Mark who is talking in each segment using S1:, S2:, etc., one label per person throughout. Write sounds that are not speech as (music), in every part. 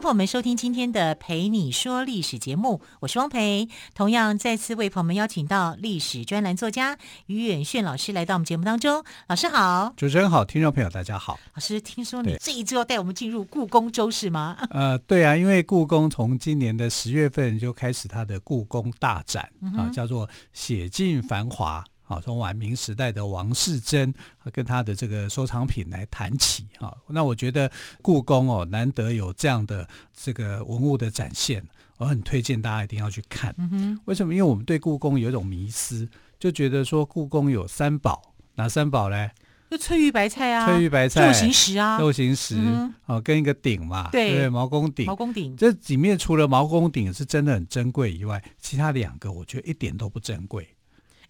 S1: 朋友们收听今天的《陪你说历史》节目，我是汪培。同样再次为朋友们邀请到历史专栏作家于远炫老师来到我们节目当中。老师好，
S2: 主持人好，听众朋友大家好。
S1: 老师，听说你这一周要带我们进入故宫周是吗？(laughs)
S2: 呃，对啊，因为故宫从今年的十月份就开始它的故宫大展、嗯、啊，叫做“写尽繁华”。啊，从晚明时代的王世贞跟他的这个收藏品来谈起啊，那我觉得故宫哦，难得有这样的这个文物的展现，我很推荐大家一定要去看。嗯，为什么？因为我们对故宫有一种迷思，就觉得说故宫有三宝，哪三宝嘞？
S1: 就翠玉白菜啊，
S2: 翠玉白菜、肉
S1: 形石啊，
S2: 肉形石啊，跟一个鼎嘛，
S1: 对，
S2: 对，毛公鼎，
S1: 毛公鼎。
S2: 这里面除了毛公鼎是真的很珍贵以外，其他两个我觉得一点都不珍贵。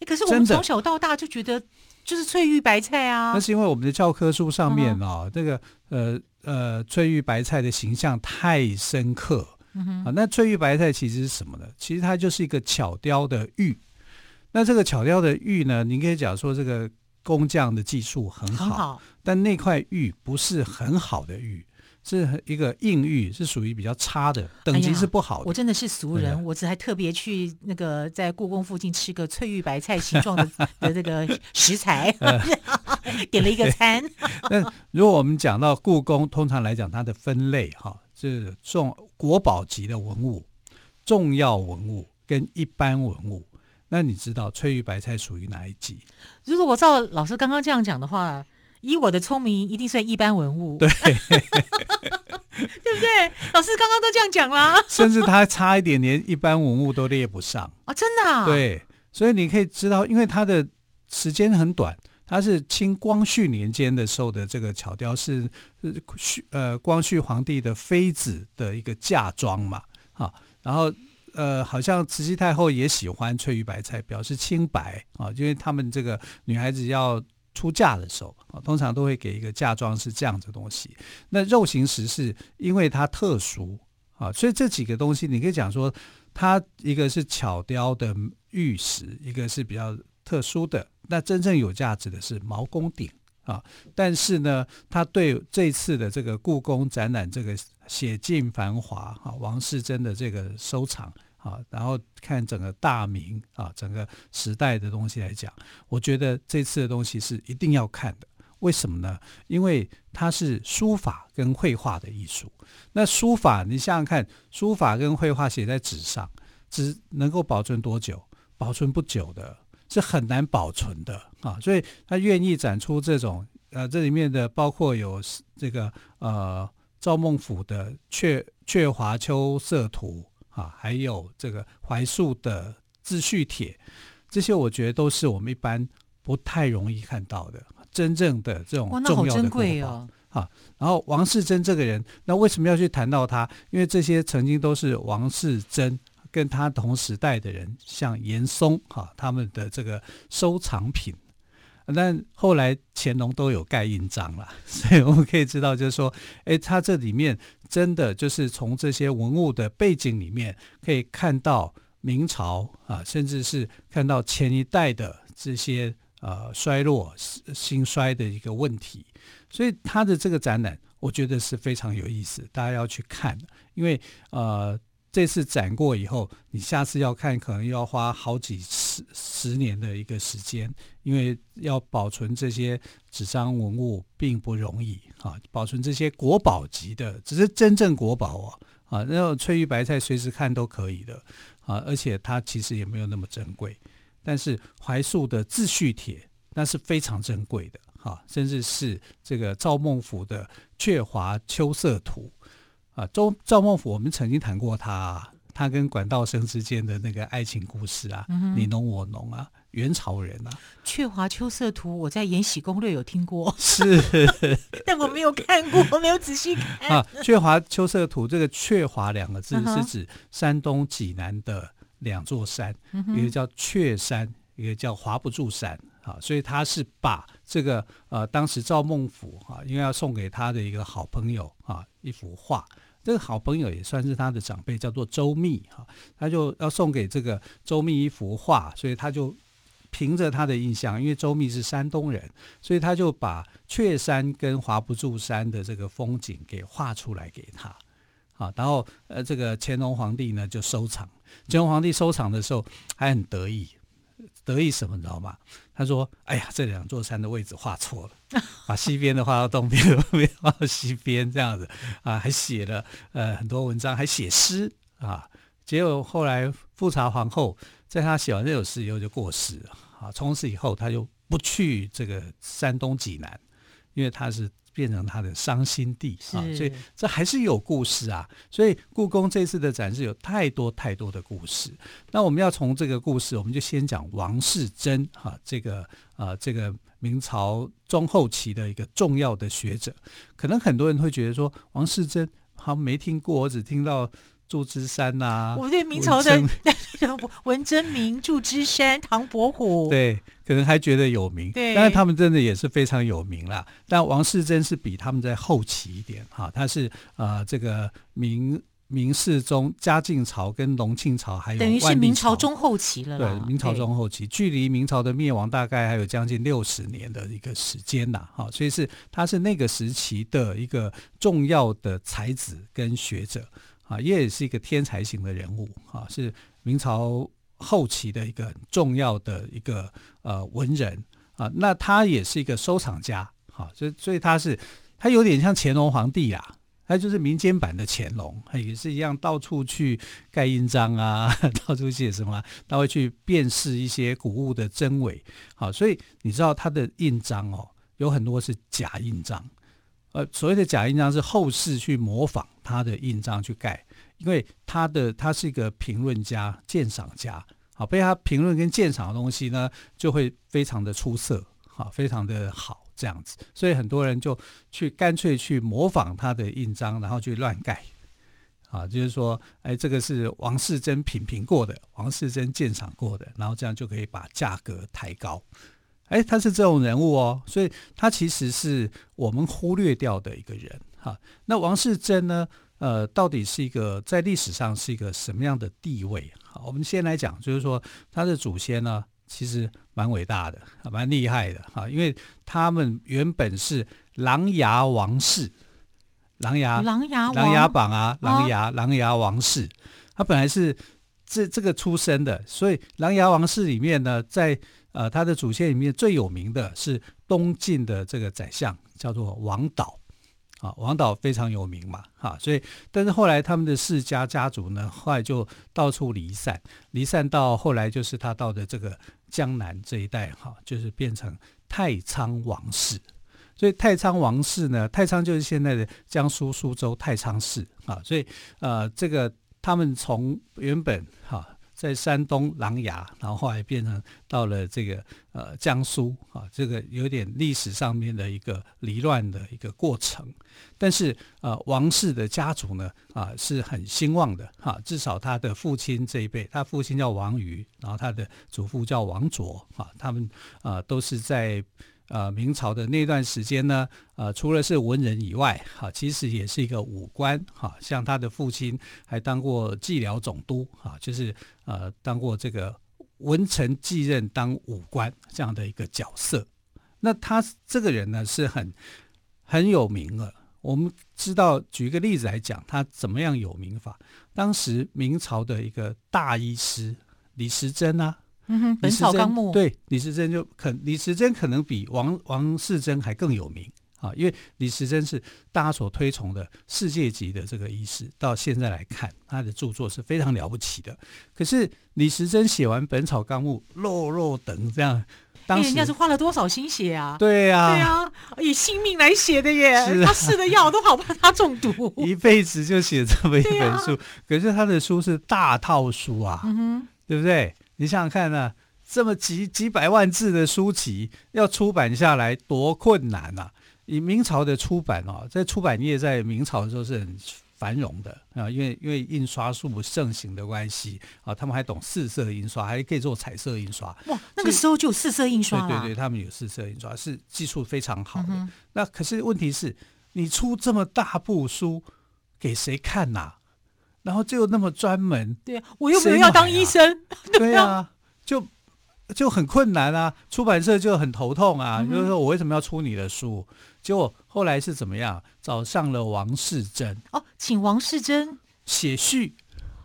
S1: 可是我们从小到大就觉得就是翠玉白菜啊，
S2: 那是因为我们的教科书上面啊、哦，这个呃呃翠玉白菜的形象太深刻、嗯、啊。那翠玉白菜其实是什么呢？其实它就是一个巧雕的玉。那这个巧雕的玉呢，您可以讲说这个工匠的技术很好，很好，但那块玉不是很好的玉。是一个硬玉，是属于比较差的，等级是不好的。
S1: 哎、我真的是俗人，我只还特别去那个在故宫附近吃个翠玉白菜形状的 (laughs) 的这个食材，(laughs) 点了一个餐。(laughs)
S2: 那如果我们讲到故宫，通常来讲它的分类哈，是重国宝级的文物、重要文物跟一般文物。那你知道翠玉白菜属于哪一级？
S1: 如果我照老师刚刚这样讲的话。以我的聪明，一定算一般文物，
S2: 对，(laughs)
S1: 对不对？老师刚刚都这样讲了，(laughs)
S2: 甚至他差一点，连一般文物都列不上
S1: 啊！真的啊？
S2: 对，所以你可以知道，因为它的时间很短，它是清光绪年间的时候的这个巧雕，是是呃光绪皇帝的妃子的一个嫁妆嘛，啊，然后呃，好像慈禧太后也喜欢翠玉白菜，表示清白啊，因为他们这个女孩子要。出嫁的时候啊，通常都会给一个嫁妆，是这样子的东西。那肉形石是因为它特殊啊，所以这几个东西你可以讲说，它一个是巧雕的玉石，一个是比较特殊的。那真正有价值的是毛公鼎啊。但是呢，它对这次的这个故宫展览，这个写尽繁华啊，王世贞的这个收藏。啊，然后看整个大明啊，整个时代的东西来讲，我觉得这次的东西是一定要看的。为什么呢？因为它是书法跟绘画的艺术。那书法，你想想看，书法跟绘画写在纸上，只能够保存多久？保存不久的，是很难保存的啊。所以他愿意展出这种，呃，这里面的包括有这个呃赵孟頫的鹊《鹊华秋色图》。啊，还有这个怀素的自叙帖，这些我觉得都是我们一般不太容易看到的真正的这种重要的国宝。哦、啊，然后王世贞这个人，那为什么要去谈到他？因为这些曾经都是王世贞跟他同时代的人，像严嵩哈，他们的这个收藏品。但后来乾隆都有盖印章了，(laughs) 所以我们可以知道，就是说，哎，他这里面真的就是从这些文物的背景里面，可以看到明朝啊，甚至是看到前一代的这些呃衰落、兴衰的一个问题。所以他的这个展览，我觉得是非常有意思，大家要去看，因为呃。这次展过以后，你下次要看，可能要花好几十十年的一个时间，因为要保存这些纸张文物并不容易啊。保存这些国宝级的，只是真正国宝哦啊，那种翠玉白菜随时看都可以的啊，而且它其实也没有那么珍贵。但是怀素的自叙帖那是非常珍贵的哈，甚至是这个赵孟頫的《鹊华秋色图》。啊，周赵孟頫，我们曾经谈过他，啊，他跟管道生之间的那个爱情故事啊，嗯、你侬我侬啊，元朝人啊，《
S1: 鹊华秋色图》，我在《延禧攻略》有听过，(laughs)
S2: 是，(laughs)
S1: 但我没有看过，我没有仔细 (laughs) 看。
S2: 啊，《鹊华秋色图》这个“鹊华”两个字是指山东济南的两座山，嗯，一个叫鹊山，一一个叫华不注山啊，所以他是把这个呃当时赵孟頫啊，因为要送给他的一个好朋友啊一幅画，这个好朋友也算是他的长辈，叫做周密哈，他就要送给这个周密一幅画，所以他就凭着他的印象，因为周密是山东人，所以他就把阙山跟华不注山的这个风景给画出来给他。啊，然后呃，这个乾隆皇帝呢就收藏。乾隆皇帝收藏的时候还很得意，得意什么你知道吗？他说：“哎呀，这两座山的位置画错了，把西边的画到东边，东边画到西边，这样子啊，还写了呃很多文章，还写诗啊。结果后来富察皇后在他写完这首诗以后就过世了啊。从此以后他就不去这个山东济南，因为他是。”变成他的伤心地啊，所以这还是有故事啊。所以故宫这次的展示有太多太多的故事。那我们要从这个故事，我们就先讲王世贞哈，这个啊，这个明朝中后期的一个重要的学者。可能很多人会觉得说，王世贞好像没听过，我只听到。祝枝山呐、啊，
S1: 我对明朝的 (laughs) 文征明、祝枝山、唐伯虎，
S2: 对，可能还觉得有名。对，但是他们真的也是非常有名啦。但王世贞是比他们在后期一点哈，他是呃这个明明世宗、嘉靖朝跟隆庆朝，还有等于是
S1: 明朝中后期了。
S2: 对，明朝中后期，距离明朝的灭亡大概还有将近六十年的一个时间呐。哈，所以是他是那个时期的一个重要的才子跟学者。啊，也是一个天才型的人物啊，是明朝后期的一个很重要的一个呃文人啊。那他也是一个收藏家，哈，所以所以他是他有点像乾隆皇帝啊，他就是民间版的乾隆，他也是一样到处去盖印章啊，(laughs) 到处写什么，他会去辨识一些古物的真伪。好，所以你知道他的印章哦，有很多是假印章。呃，所谓的假印章是后世去模仿他的印章去盖，因为他的他是一个评论家、鉴赏家，好，被他评论跟鉴赏的东西呢，就会非常的出色，好，非常的好这样子，所以很多人就去干脆去模仿他的印章，然后去乱盖，啊，就是说，哎，这个是王世贞品评过的，王世贞鉴赏过的，然后这样就可以把价格抬高。哎，他是这种人物哦，所以他其实是我们忽略掉的一个人哈。那王世贞呢？呃，到底是一个在历史上是一个什么样的地位？好，我们先来讲，就是说他的祖先呢，其实蛮伟大的，蛮厉害的哈。因为他们原本是琅琊王氏，琅琊
S1: 琅琊
S2: 琅琊榜啊，琅琊琅琊王氏，他本来是这这个出身的，所以琅琊王氏里面呢，在呃，他的祖先里面最有名的是东晋的这个宰相，叫做王导，啊，王导非常有名嘛，哈，所以，但是后来他们的世家家族呢，后来就到处离散，离散到后来就是他到的这个江南这一带，哈，就是变成太仓王氏，所以太仓王氏呢，太仓就是现在的江苏苏州太仓市，啊，所以呃，这个他们从原本哈。在山东琅琊，然后后来变成到了这个呃江苏啊，这个有点历史上面的一个离乱的一个过程。但是呃王氏的家族呢啊是很兴旺的哈，至少他的父亲这一辈，他父亲叫王瑜，然后他的祖父叫王卓啊，他们啊都是在。呃，明朝的那段时间呢，呃，除了是文人以外，哈、其实也是一个武官，哈、像他的父亲还当过蓟辽总督，哈、就是呃，当过这个文臣继任当武官这样的一个角色。那他这个人呢，是很很有名的。我们知道，举一个例子来讲，他怎么样有名法？当时明朝的一个大医师李时珍啊。嗯哼，《本草纲目》对李时珍就可李时珍可能比王王世珍还更有名啊，因为李时珍是大家所推崇的世界级的这个医师，到现在来看他的著作是非常了不起的。可是李时珍写完《本草纲目》，落落等这样，当时人家是花了多少心血啊？对呀、啊，对啊，以性命来写的耶，是啊、他试的药都好怕他中毒，(laughs) 一辈子就写这么一本书。啊、可是他的书是大套书啊，对不对？你想想看呢、啊，这么几几百万字的书籍要出版下来多困难呐、啊！以明朝的出版哦，在出版业在明朝的时候是很繁荣的啊，因为因为印刷术盛行的关系啊，他们还懂四色印刷，还可以做彩色印刷。
S1: 哇，那个时候就有四色印刷。
S2: 对对对，他们有四色印刷，是技术非常好的。嗯、那可是问题是，你出这么大部书给谁看呐、啊？然后就那么专门，
S1: 对啊，我又没有要当医生，(laughs)
S2: 对啊，就就很困难啊，出版社就很头痛啊，嗯、就是说我为什么要出你的书？结果后来是怎么样？找上了王世珍
S1: 哦，请王世珍
S2: 写序。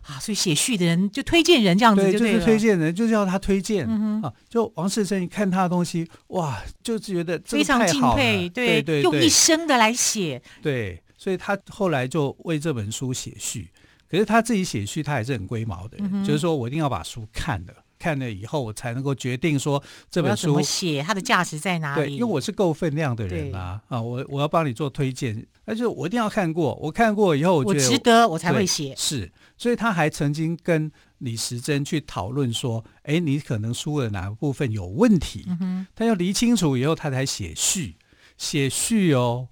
S1: 啊，所以写序的人就推荐人这样子就对，
S2: 对，就是推荐人，就叫他推荐、嗯、啊。就王世珍一看他的东西，哇，就觉得
S1: 非常敬佩，对，对对对，用一生的来写，
S2: 对，所以他后来就为这本书写序。可是他自己写序，他还是很龟毛的，嗯、就是说我一定要把书看了，看了以后我才能够决定说这本书
S1: 怎么写，它的价值在哪里？
S2: 对，因为我是够分量的人啊，啊，我我要帮你做推荐，那就我一定要看过，我看过以后我觉得
S1: 值得，我才会写。
S2: 是，所以他还曾经跟李时珍去讨论说，哎，你可能书的哪个部分有问题？嗯、他要理清楚以后，他才写序，写序哦。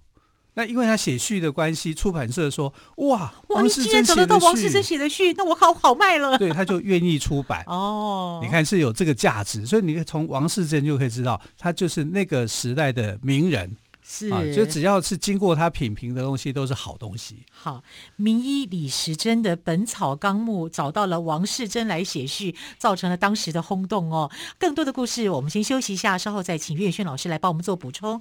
S2: 那因为他写序的关系，出版社说：“哇，
S1: 哇，你既然找得到王世贞写的序，那我好好卖了。”
S2: 对，他就愿意出版。(laughs) 哦，你看是有这个价值，所以你从王世贞就可以知道，他就是那个时代的名人。
S1: 是，
S2: 啊，就只要是经过他品评的东西，都是好东西。
S1: 好，名医李时珍的《本草纲目》找到了王世贞来写序，造成了当时的轰动哦。更多的故事，我们先休息一下，稍后再请岳轩老师来帮我们做补充。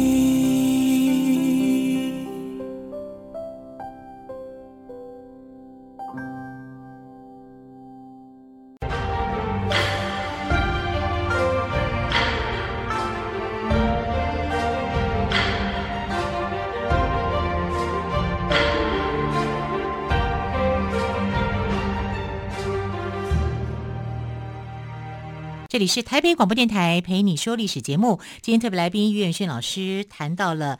S1: 里是台北广播电台陪你说历史节目。今天特别来宾岳轩老师谈到了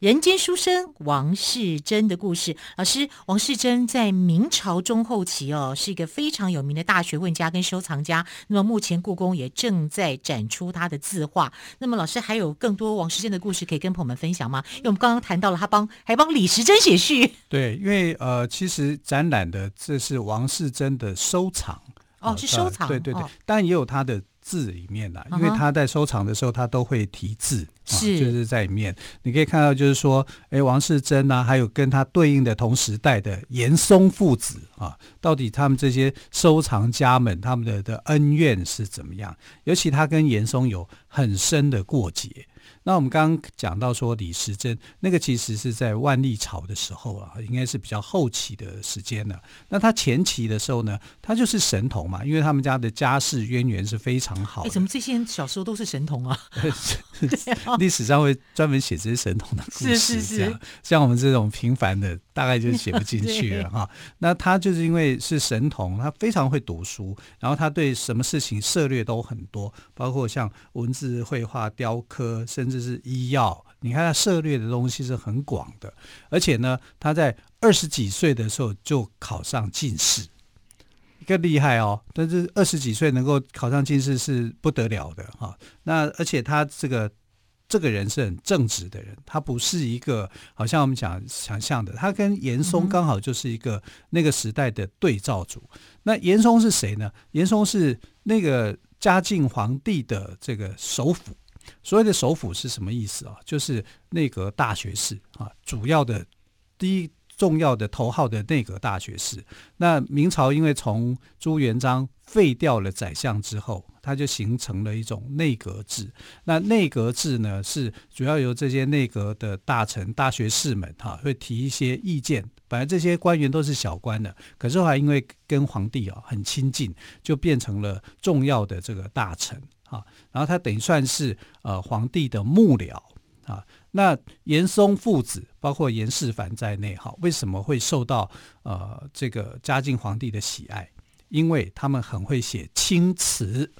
S1: 人间书生王世贞的故事。老师，王世贞在明朝中后期哦，是一个非常有名的大学问家跟收藏家。那么目前故宫也正在展出他的字画。那么老师还有更多王世贞的故事可以跟朋友们分享吗？因为我们刚刚谈到了他帮还帮李时珍写序。
S2: 对，因为呃，其实展览的这是王世贞的收藏。
S1: 哦，是收藏，
S2: 对对对，当然也有他的字里面啦，因为他在收藏的时候，他都会题字，是就是在里面，你可以看到，就是说，哎，王世贞啊，还有跟他对应的同时代的严嵩父子啊，到底他们这些收藏家们他们的的恩怨是怎么样？尤其他跟严嵩有很深的过节。那我们刚刚讲到说李时珍，那个其实是在万历朝的时候啊，应该是比较后期的时间了。那他前期的时候呢，他就是神童嘛，因为他们家的家世渊源是非常好。哎，
S1: 怎么这些人小时候都是神童啊？(laughs)
S2: 历史上会专门写这些神童的故事，是是是，这样像我们这种平凡的，大概就写不进去了 (laughs) 哈。那他就是因为是神童，他非常会读书，然后他对什么事情涉猎都很多，包括像文字、绘画、雕刻，甚至。是医药，你看他涉猎的东西是很广的，而且呢，他在二十几岁的时候就考上进士，更厉害哦。但是二十几岁能够考上进士是不得了的哈。那而且他这个这个人是很正直的人，他不是一个好像我们讲想象的，他跟严嵩刚好就是一个那个时代的对照组。嗯、那严嵩是谁呢？严嵩是那个嘉靖皇帝的这个首辅。所谓的首辅是什么意思啊？就是内阁大学士啊，主要的第一重要的头号的内阁大学士。那明朝因为从朱元璋废掉了宰相之后，它就形成了一种内阁制。那内阁制呢，是主要由这些内阁的大臣、大学士们哈、啊，会提一些意见。本来这些官员都是小官的，可是后来因为跟皇帝啊很亲近，就变成了重要的这个大臣。啊，然后他等于算是呃皇帝的幕僚啊。那严嵩父子，包括严世蕃在内，哈，为什么会受到呃这个嘉靖皇帝的喜爱？因为他们很会写青词。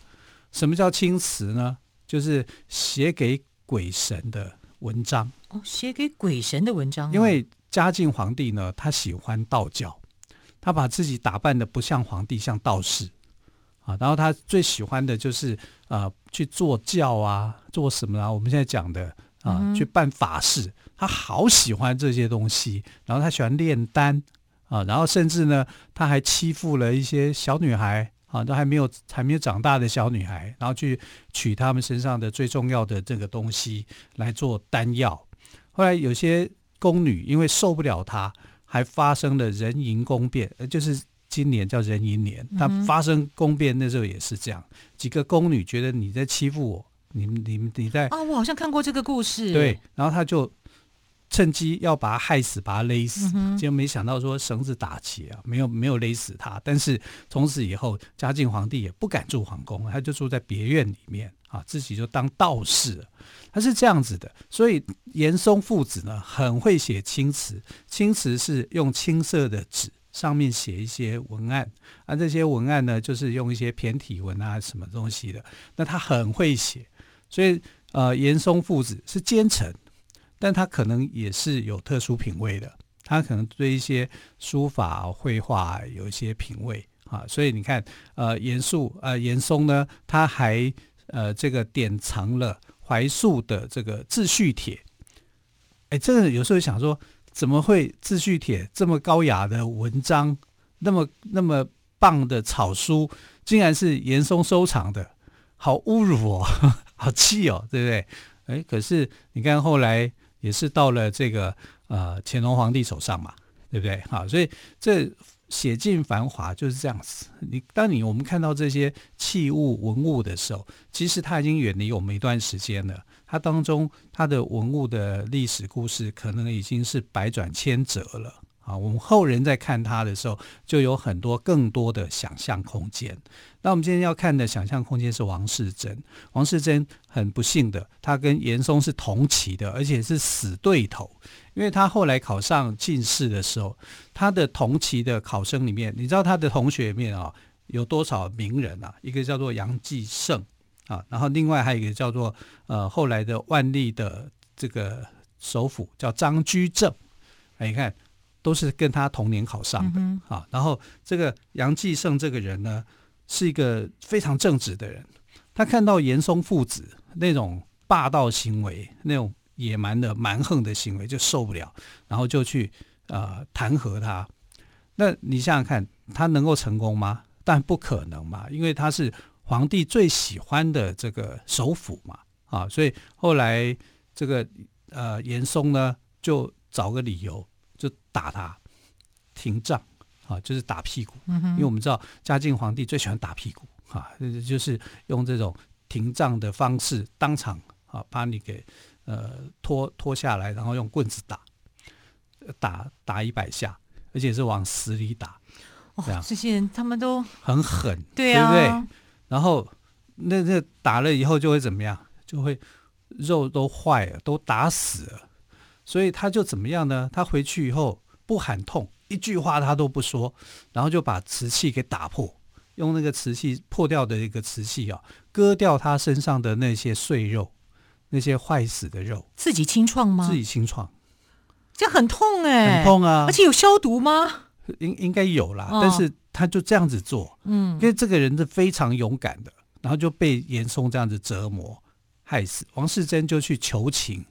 S2: 什么叫青词呢？就是写给鬼神的文章。
S1: 哦，写给鬼神的文章。
S2: 因为嘉靖皇帝呢，他喜欢道教，他把自己打扮的不像皇帝，像道士啊。然后他最喜欢的就是呃去做教啊，做什么啊？我们现在讲的。啊，去办法事，他好喜欢这些东西。然后他喜欢炼丹啊，然后甚至呢，他还欺负了一些小女孩啊，都还没有还没有长大的小女孩，然后去取他们身上的最重要的这个东西来做丹药。后来有些宫女因为受不了他，还发生了人淫宫变，呃，就是今年叫人淫年，他发生宫变那时候也是这样，几个宫女觉得你在欺负我。你们、你们、你在
S1: 啊？我好像看过这个故事。
S2: 对，然后他就趁机要把他害死，把他勒死。结果没想到说绳子打结啊，没有没有勒死他。但是从此以后，嘉靖皇帝也不敢住皇宫，他就住在别院里面啊，自己就当道士了。他是这样子的，所以严嵩父子呢，很会写青词。青词是用青色的纸上面写一些文案，啊，这些文案呢，就是用一些骈体文啊，什么东西的。那他很会写。所以，呃，严嵩父子是奸臣，但他可能也是有特殊品味的。他可能对一些书法、绘画有一些品味啊。所以你看，呃，严肃，呃，严嵩呢，他还呃这个典藏了怀素的这个自叙帖。哎，这个有时候想说，怎么会自叙帖这么高雅的文章，那么那么棒的草书，竟然是严嵩收藏的？好侮辱哦！好气哦，(laughs) 对不对？哎，可是你看后来也是到了这个呃乾隆皇帝手上嘛，对不对？好，所以这写尽繁华就是这样子。你当你我们看到这些器物文物的时候，其实它已经远离我们一段时间了。它当中它的文物的历史故事，可能已经是百转千折了。啊，我们后人在看他的时候，就有很多更多的想象空间。那我们今天要看的想象空间是王士禛。王士禛很不幸的，他跟严嵩是同期的，而且是死对头。因为他后来考上进士的时候，他的同期的考生里面，你知道他的同学里面啊，有多少名人啊？一个叫做杨继盛啊，然后另外还有一个叫做呃后来的万历的这个首辅叫张居正。哎，你看。都是跟他同年考上的啊，然后这个杨继盛这个人呢，是一个非常正直的人。他看到严嵩父子那种霸道行为、那种野蛮的蛮横的行为，就受不了，然后就去呃弹劾他。那你想想看，他能够成功吗？但不可能嘛，因为他是皇帝最喜欢的这个首辅嘛啊，所以后来这个呃严嵩呢，就找个理由。就打他，廷杖啊，就是打屁股。嗯。因为我们知道嘉靖皇帝最喜欢打屁股啊，就是用这种廷杖的方式，当场啊把你给呃拖拖下来，然后用棍子打，打打一百下，而且是往死里打。这样，
S1: 哦，这些人他们都
S2: 很狠，
S1: 对啊，
S2: 对不对？然后那那打了以后就会怎么样？就会肉都坏了，都打死了。所以他就怎么样呢？他回去以后不喊痛，一句话他都不说，然后就把瓷器给打破，用那个瓷器破掉的一个瓷器啊，割掉他身上的那些碎肉，那些坏死的肉。
S1: 自己清创吗？
S2: 自己清创，
S1: 这很痛哎，
S2: 很痛啊！
S1: 而且有消毒吗？
S2: 应应该有啦，哦，但是他就这样子做，嗯，因为这个人是非常勇敢的，然后就被严嵩这样子折磨害死。王世贞就去求情，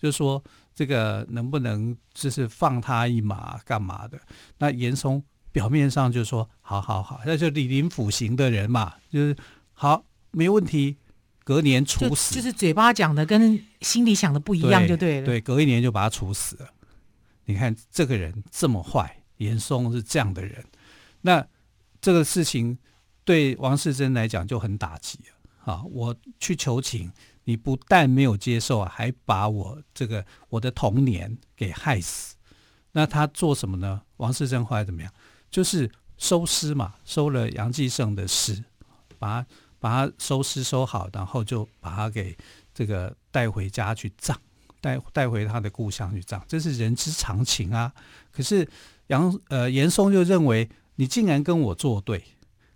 S2: 就说。这个能不能就是放他一马干嘛的？那严嵩表面上就说好好好，那就李林甫型的人嘛，就是好没问题，隔年处死
S1: 就，就是嘴巴讲的跟心里想的不一样就对了。
S2: 对，对，隔一年就把他处死了。你看这个人这么坏，严嵩是这样的人，那这个事情对王世贞来讲就很打击啊！我去求情。你不但没有接受啊，还把我这个我的童年给害死。那他做什么呢？王世贞后来怎么样？就是收尸嘛，收了杨继盛的尸，把他把他收尸收好，然后就把他给这个带回家去葬。带带回他的故乡去葬，这是人之常情啊。可是杨呃严嵩就认为你竟然跟我作对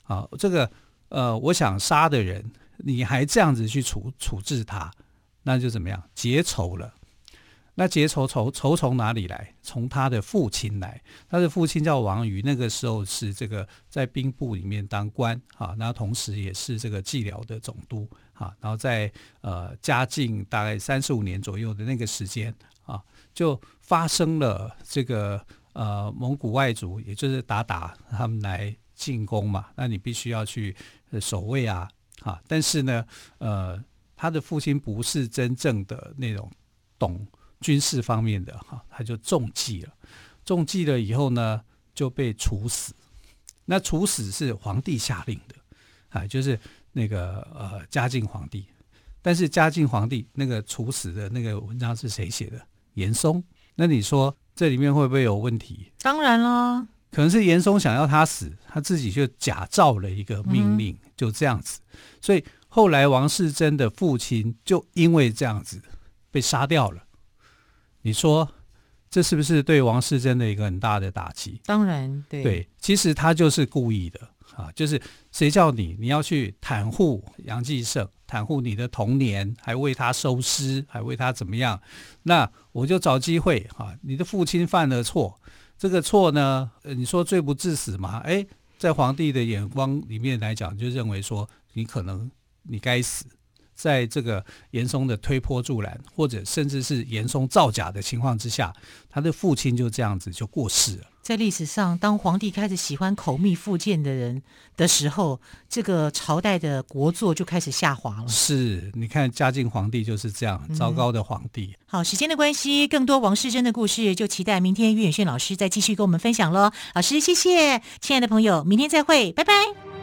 S2: 啊，这个呃我想杀的人，你还这样子去处处置他，那就怎么样结仇了？那结仇仇仇从哪里来？从他的父亲来，他的父亲叫王瑜，那个时候是这个在兵部里面当官啊，然后同时也是这个蓟辽的总督啊，然后在呃嘉靖大概三十五年左右的那个时间啊，就发生了这个呃蒙古外族，也就是鞑靼他们来进攻嘛，那你必须要去守卫啊，啊，但是呢，呃，他的父亲不是真正的那种懂。军事方面的哈，他就中计了，中计了以后呢，就被处死。那处死是皇帝下令的，啊，就是那个呃嘉靖皇帝。但是嘉靖皇帝那个处死的那个文章是谁写的？严嵩。那你说这里面会不会有问题？
S1: 当然了，
S2: 可能是严嵩想要他死，他自己就假造了一个命令，嗯、就这样子。所以后来王世贞的父亲就因为这样子被杀掉了。你说这是不是对王世贞的一个很大的打击？
S1: 当然，对。
S2: 对，其实他就是故意的啊！就是谁叫你你要去袒护杨继盛，袒护你的童年，还为他收尸，还为他怎么样？那我就找机会啊！你的父亲犯了错，这个错呢，你说罪不至死嘛？哎，在皇帝的眼光里面来讲，就认为说你可能你该死。在这个严嵩的推波助澜，或者甚至是严嵩造假的情况之下，他的父亲就这样子就过世了。
S1: 在历史上，当皇帝开始喜欢口蜜腹剑的人的时候，这个朝代的国祚就开始下滑了。
S2: 是，你看嘉靖皇帝就是这样糟糕的皇帝。嗯。
S1: 好，时间的关系，更多王世贞的故事就期待明天于远炫老师再继续跟我们分享喽。老师，谢谢，亲爱的朋友，明天再会，拜拜。